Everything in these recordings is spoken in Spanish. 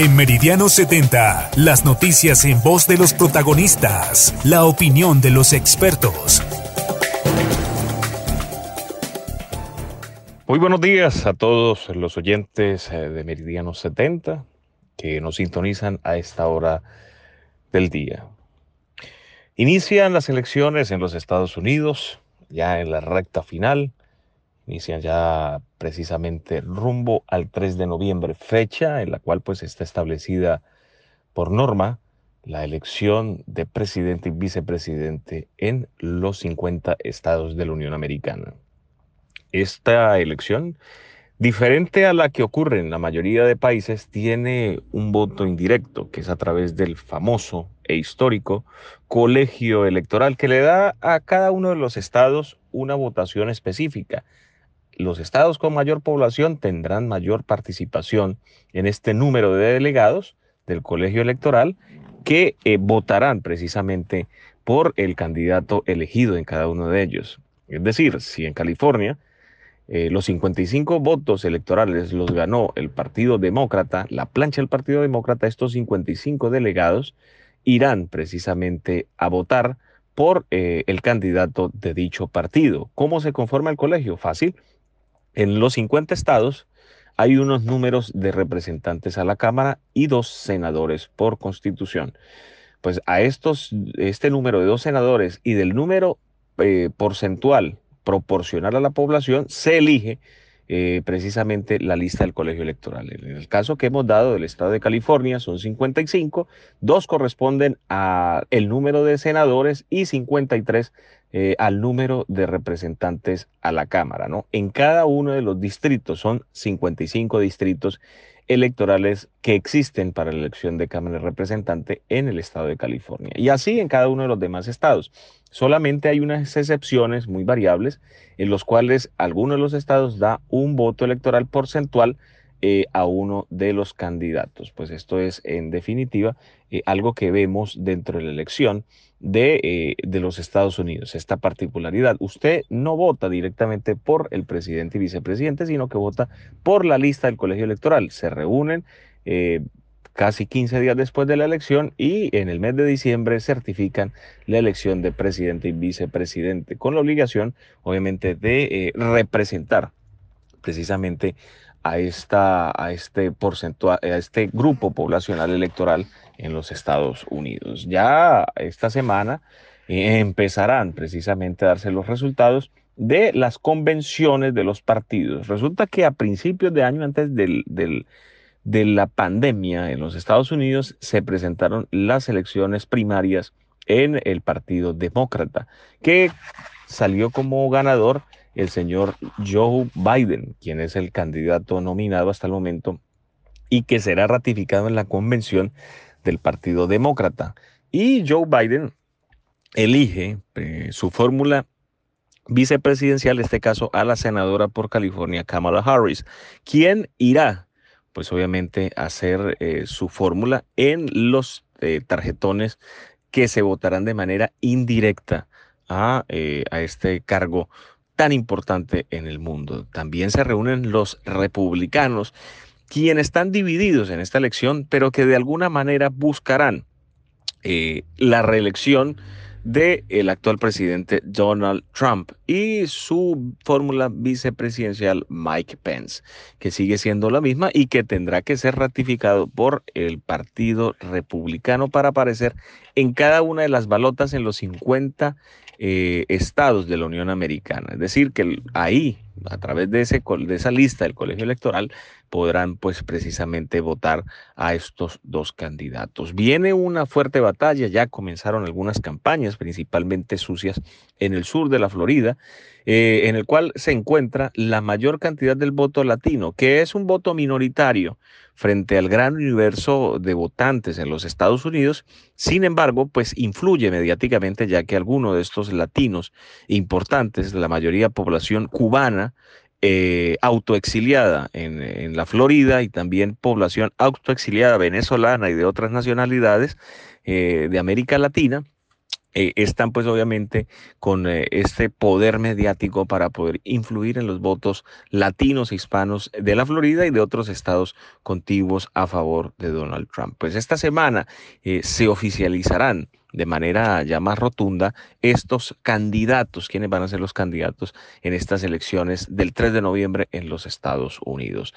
En Meridiano 70, las noticias en voz de los protagonistas, la opinión de los expertos. Muy buenos días a todos los oyentes eh, de Meridiano 70 que nos sintonizan a esta hora del día. Inician las elecciones en los Estados Unidos, ya en la recta final. Inician ya precisamente rumbo al 3 de noviembre, fecha en la cual pues está establecida por norma la elección de presidente y vicepresidente en los 50 estados de la Unión Americana. Esta elección, diferente a la que ocurre en la mayoría de países, tiene un voto indirecto, que es a través del famoso e histórico colegio electoral que le da a cada uno de los estados una votación específica los estados con mayor población tendrán mayor participación en este número de delegados del colegio electoral que eh, votarán precisamente por el candidato elegido en cada uno de ellos. Es decir, si en California eh, los 55 votos electorales los ganó el Partido Demócrata, la plancha del Partido Demócrata, estos 55 delegados irán precisamente a votar por eh, el candidato de dicho partido. ¿Cómo se conforma el colegio? Fácil en los 50 estados hay unos números de representantes a la Cámara y dos senadores por constitución. Pues a estos, este número de dos senadores y del número eh, porcentual proporcional a la población, se elige eh, precisamente la lista del colegio electoral. En el caso que hemos dado del estado de California son 55, dos corresponden al número de senadores y 53 eh, al número de representantes a la Cámara. ¿no? En cada uno de los distritos son 55 distritos electorales que existen para la elección de Cámara de Representante en el estado de California. Y así en cada uno de los demás estados. Solamente hay unas excepciones muy variables en los cuales alguno de los estados da un voto electoral porcentual eh, a uno de los candidatos. Pues esto es en definitiva eh, algo que vemos dentro de la elección de, eh, de, los Estados Unidos, esta particularidad. Usted no vota directamente por el presidente y vicepresidente, sino que vota por la lista del colegio electoral. Se reúnen casi 15 días después de la elección y en el mes de diciembre certifican la elección de presidente y vicepresidente, con la obligación, obviamente, de representar precisamente a, esta, a, este porcentual, a este grupo poblacional electoral en los Estados Unidos. Ya esta semana eh, empezarán precisamente a darse los resultados de las convenciones de los partidos. Resulta que a principios de año, antes del, de la pandemia en los Estados Unidos, se presentaron las elecciones primarias en el Partido Demócrata, que salió como ganador el señor Joe Biden, quien es el candidato nominado hasta el momento y que será ratificado en la convención del Partido Demócrata. Y Joe Biden elige eh, su fórmula vicepresidencial, en este caso a la senadora por California, Kamala Harris, quien irá, pues obviamente, a hacer eh, su fórmula en los eh, tarjetones que se votarán de manera indirecta a, a este cargo tan importante en el mundo. También se reúnen los republicanos, quienes están divididos en esta elección, pero que de alguna manera buscarán eh, la reelección del el actual presidente Donald Trump y su fórmula vicepresidencial Mike Pence, que sigue siendo la misma y que tendrá que ser ratificado por el Partido Republicano para aparecer en cada una de las balotas en los 50 eh, estados de la Unión Americana. Es decir, que ahí, a través de, ese, de esa lista del colegio electoral, podrán pues precisamente votar a estos dos candidatos. Viene una fuerte batalla, ya comenzaron algunas campañas, principalmente sucias, en el sur de la Florida, eh, en el cual se encuentra la mayor cantidad del voto latino, que es un voto minoritario frente al gran universo de votantes en los Estados Unidos. Sin pues influye mediáticamente ya que algunos de estos latinos importantes, la mayoría población cubana, eh, autoexiliada en, en, la Florida y también población autoexiliada venezolana y de otras nacionalidades eh, de América Latina, eh, están pues obviamente con eh, este poder mediático para poder influir en los votos latinos e hispanos de la Florida y de otros estados contiguos a favor de Donald Trump. Pues esta semana eh, se oficializarán de manera ya más rotunda estos candidatos, quiénes van a ser los candidatos en estas elecciones del 3 de noviembre en los Estados Unidos.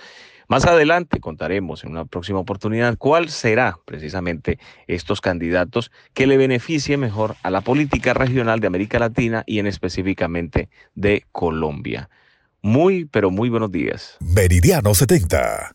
Más adelante contaremos en una próxima oportunidad cuál será precisamente estos candidatos que le beneficie mejor a la política regional de América Latina y en específicamente de Colombia. Muy, pero muy buenos días. Meridiano 70.